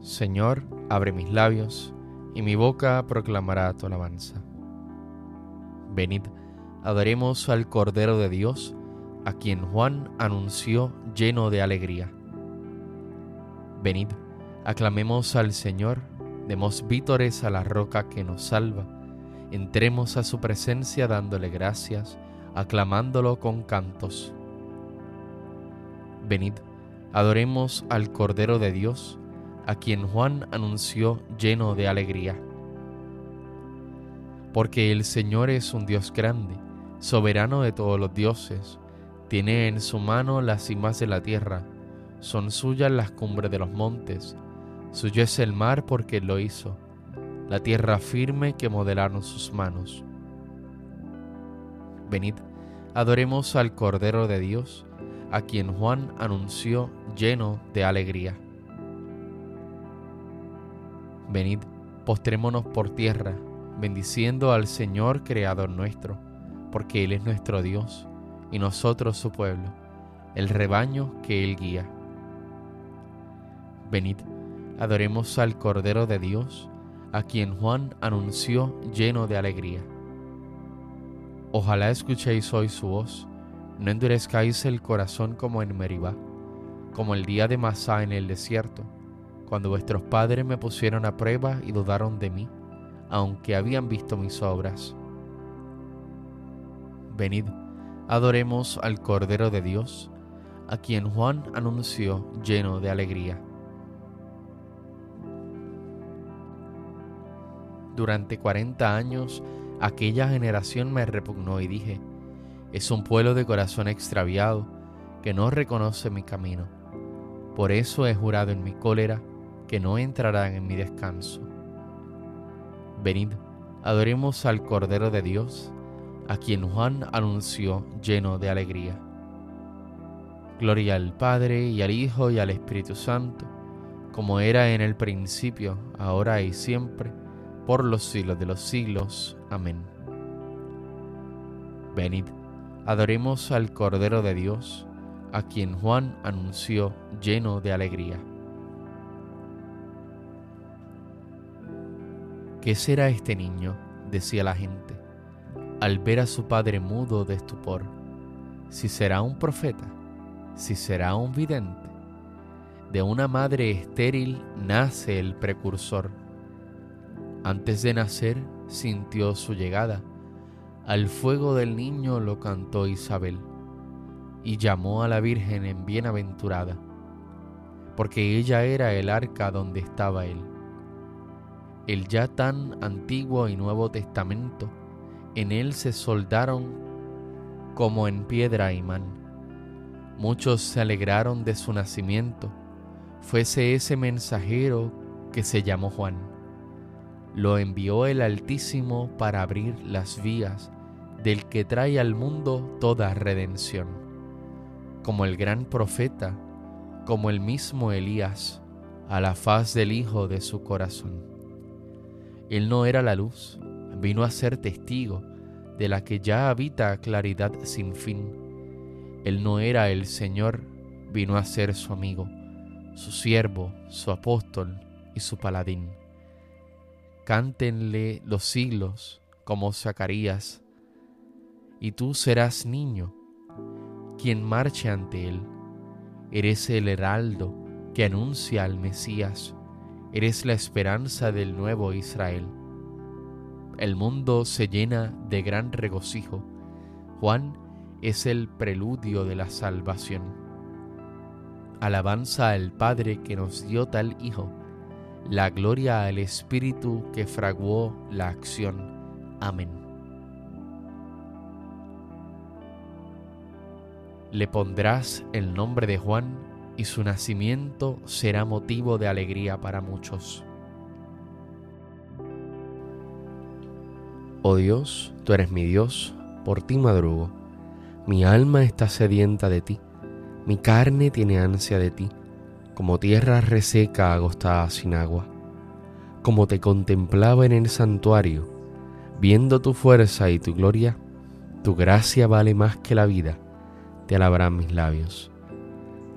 Señor, abre mis labios, y mi boca proclamará tu alabanza. Venid, adoremos al Cordero de Dios, a quien Juan anunció lleno de alegría. Venid, aclamemos al Señor, demos vítores a la roca que nos salva, entremos a su presencia dándole gracias, aclamándolo con cantos. Venid, adoremos al Cordero de Dios, a quien Juan anunció lleno de alegría. Porque el Señor es un Dios grande, soberano de todos los dioses, tiene en su mano las cimas de la tierra, son suyas las cumbres de los montes, suyo es el mar porque lo hizo, la tierra firme que modelaron sus manos. Venid, adoremos al Cordero de Dios, a quien Juan anunció lleno de alegría. Venid, postrémonos por tierra, bendiciendo al Señor Creador nuestro, porque Él es nuestro Dios y nosotros su pueblo, el rebaño que Él guía. Venid, adoremos al Cordero de Dios, a quien Juan anunció lleno de alegría. Ojalá escuchéis hoy su voz, no endurezcáis el corazón como en Meribá, como el día de Masá en el desierto cuando vuestros padres me pusieron a prueba y dudaron de mí, aunque habían visto mis obras. Venid, adoremos al Cordero de Dios, a quien Juan anunció lleno de alegría. Durante cuarenta años aquella generación me repugnó y dije, es un pueblo de corazón extraviado que no reconoce mi camino. Por eso he jurado en mi cólera que no entrarán en mi descanso. Venid, adoremos al Cordero de Dios, a quien Juan anunció lleno de alegría. Gloria al Padre y al Hijo y al Espíritu Santo, como era en el principio, ahora y siempre, por los siglos de los siglos. Amén. Venid, adoremos al Cordero de Dios, a quien Juan anunció lleno de alegría. ¿Qué será este niño? decía la gente, al ver a su padre mudo de estupor. Si será un profeta, si será un vidente. De una madre estéril nace el precursor. Antes de nacer sintió su llegada. Al fuego del niño lo cantó Isabel y llamó a la Virgen en bienaventurada, porque ella era el arca donde estaba él el ya tan antiguo y nuevo testamento, en él se soldaron como en piedra imán. Muchos se alegraron de su nacimiento, fuese ese mensajero que se llamó Juan. Lo envió el Altísimo para abrir las vías del que trae al mundo toda redención, como el gran profeta, como el mismo Elías, a la faz del Hijo de su corazón. Él no era la luz, vino a ser testigo de la que ya habita claridad sin fin. Él no era el Señor, vino a ser su amigo, su siervo, su apóstol y su paladín. Cántenle los siglos como Zacarías, y tú serás niño, quien marche ante él. Eres el heraldo que anuncia al Mesías Eres la esperanza del nuevo Israel. El mundo se llena de gran regocijo. Juan es el preludio de la salvación. Alabanza al Padre que nos dio tal Hijo. La gloria al Espíritu que fraguó la acción. Amén. Le pondrás el nombre de Juan y su nacimiento será motivo de alegría para muchos. Oh Dios, tú eres mi Dios, por ti madrugo. Mi alma está sedienta de ti, mi carne tiene ansia de ti, como tierra reseca agostada sin agua. Como te contemplaba en el santuario, viendo tu fuerza y tu gloria, tu gracia vale más que la vida, te alabarán mis labios.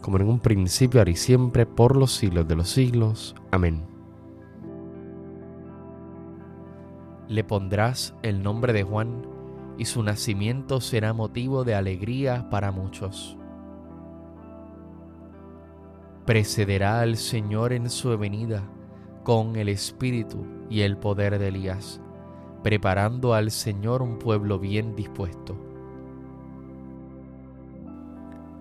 como en un principio, ahora y siempre, por los siglos de los siglos. Amén. Le pondrás el nombre de Juan, y su nacimiento será motivo de alegría para muchos. Precederá al Señor en su venida con el espíritu y el poder de Elías, preparando al Señor un pueblo bien dispuesto.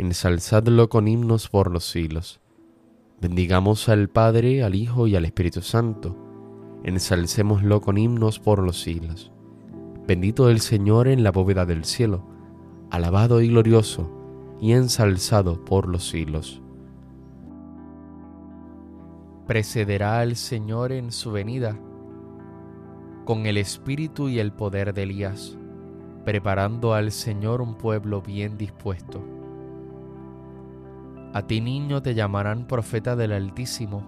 Ensalzadlo con himnos por los siglos. Bendigamos al Padre, al Hijo y al Espíritu Santo. Ensalcémoslo con himnos por los siglos. Bendito el Señor en la bóveda del cielo, alabado y glorioso y ensalzado por los siglos. Precederá al Señor en su venida con el espíritu y el poder de Elías, preparando al Señor un pueblo bien dispuesto. A ti niño te llamarán profeta del Altísimo,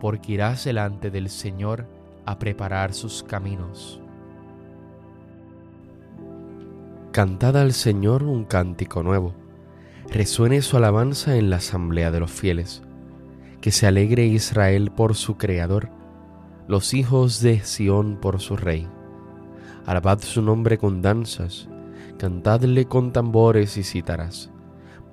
porque irás delante del Señor a preparar sus caminos. Cantad al Señor un cántico nuevo resuene su alabanza en la asamblea de los fieles. Que se alegre Israel por su Creador, los hijos de Sión por su Rey. Alabad su nombre con danzas, cantadle con tambores y cítaras,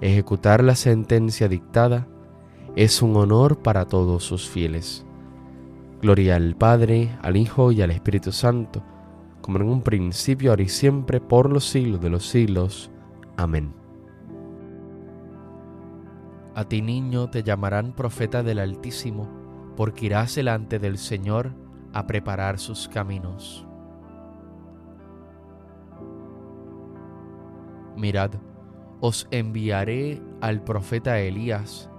Ejecutar la sentencia dictada es un honor para todos sus fieles. Gloria al Padre, al Hijo y al Espíritu Santo, como en un principio, ahora y siempre, por los siglos de los siglos. Amén. A ti niño te llamarán profeta del Altísimo, porque irás delante del Señor a preparar sus caminos. Mirad, os enviaré al profeta Elías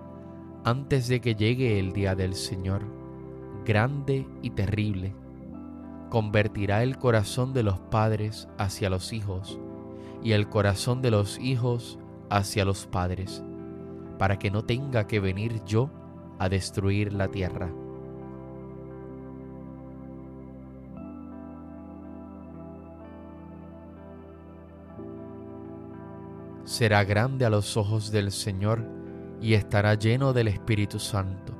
antes de que llegue el día del Señor, grande y terrible, convertirá el corazón de los padres hacia los hijos y el corazón de los hijos hacia los padres, para que no tenga que venir yo a destruir la tierra. Será grande a los ojos del Señor y estará lleno del Espíritu Santo.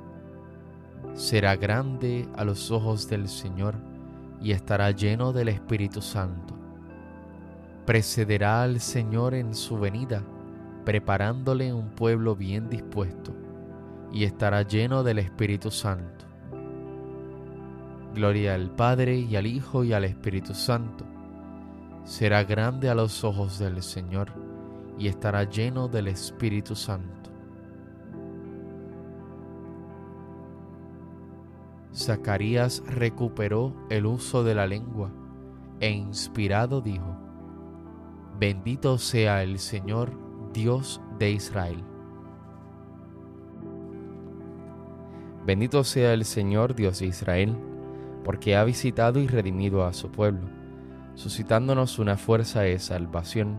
Será grande a los ojos del Señor y estará lleno del Espíritu Santo. Precederá al Señor en su venida, preparándole un pueblo bien dispuesto, y estará lleno del Espíritu Santo. Gloria al Padre y al Hijo y al Espíritu Santo. Será grande a los ojos del Señor y estará lleno del Espíritu Santo. Zacarías recuperó el uso de la lengua e inspirado dijo, Bendito sea el Señor Dios de Israel. Bendito sea el Señor Dios de Israel, porque ha visitado y redimido a su pueblo, suscitándonos una fuerza de salvación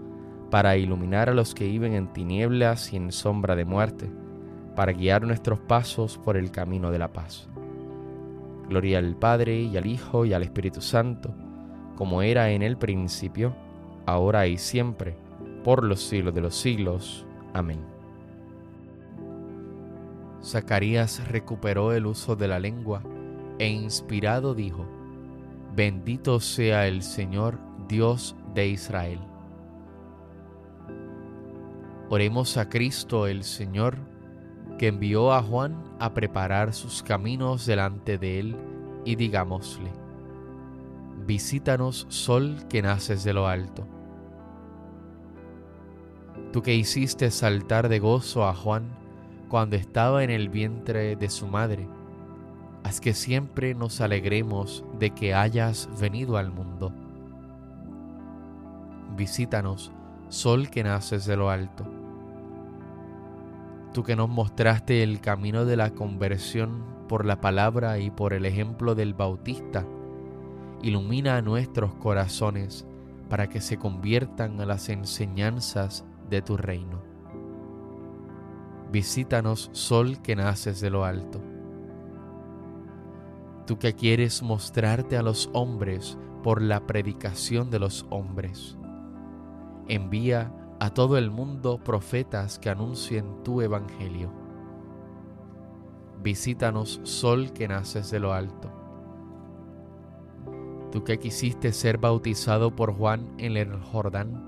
para iluminar a los que viven en tinieblas y en sombra de muerte, para guiar nuestros pasos por el camino de la paz. Gloria al Padre y al Hijo y al Espíritu Santo, como era en el principio, ahora y siempre, por los siglos de los siglos. Amén. Zacarías recuperó el uso de la lengua e inspirado dijo, Bendito sea el Señor Dios de Israel. Oremos a Cristo el Señor que envió a Juan a preparar sus caminos delante de él, y digámosle, Visítanos, sol que naces de lo alto. Tú que hiciste saltar de gozo a Juan cuando estaba en el vientre de su madre, haz que siempre nos alegremos de que hayas venido al mundo. Visítanos, sol que naces de lo alto tú que nos mostraste el camino de la conversión por la palabra y por el ejemplo del Bautista, ilumina nuestros corazones para que se conviertan a las enseñanzas de tu reino. Visítanos, sol que naces de lo alto. Tú que quieres mostrarte a los hombres por la predicación de los hombres, envía a todo el mundo profetas que anuncien tu evangelio. Visítanos, sol que naces de lo alto. Tú que quisiste ser bautizado por Juan en el Jordán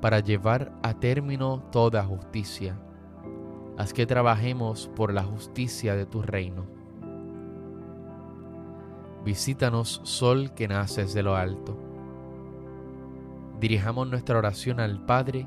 para llevar a término toda justicia, haz que trabajemos por la justicia de tu reino. Visítanos, sol que naces de lo alto. Dirijamos nuestra oración al Padre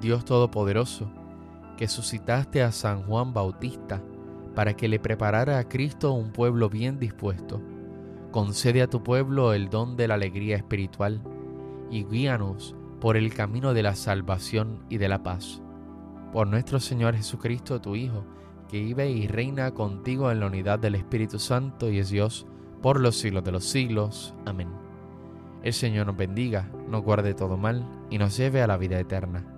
Dios Todopoderoso, que suscitaste a San Juan Bautista para que le preparara a Cristo un pueblo bien dispuesto, concede a tu pueblo el don de la alegría espiritual y guíanos por el camino de la salvación y de la paz. Por nuestro Señor Jesucristo, tu Hijo, que vive y reina contigo en la unidad del Espíritu Santo y es Dios por los siglos de los siglos. Amén. El Señor nos bendiga, nos guarde todo mal y nos lleve a la vida eterna.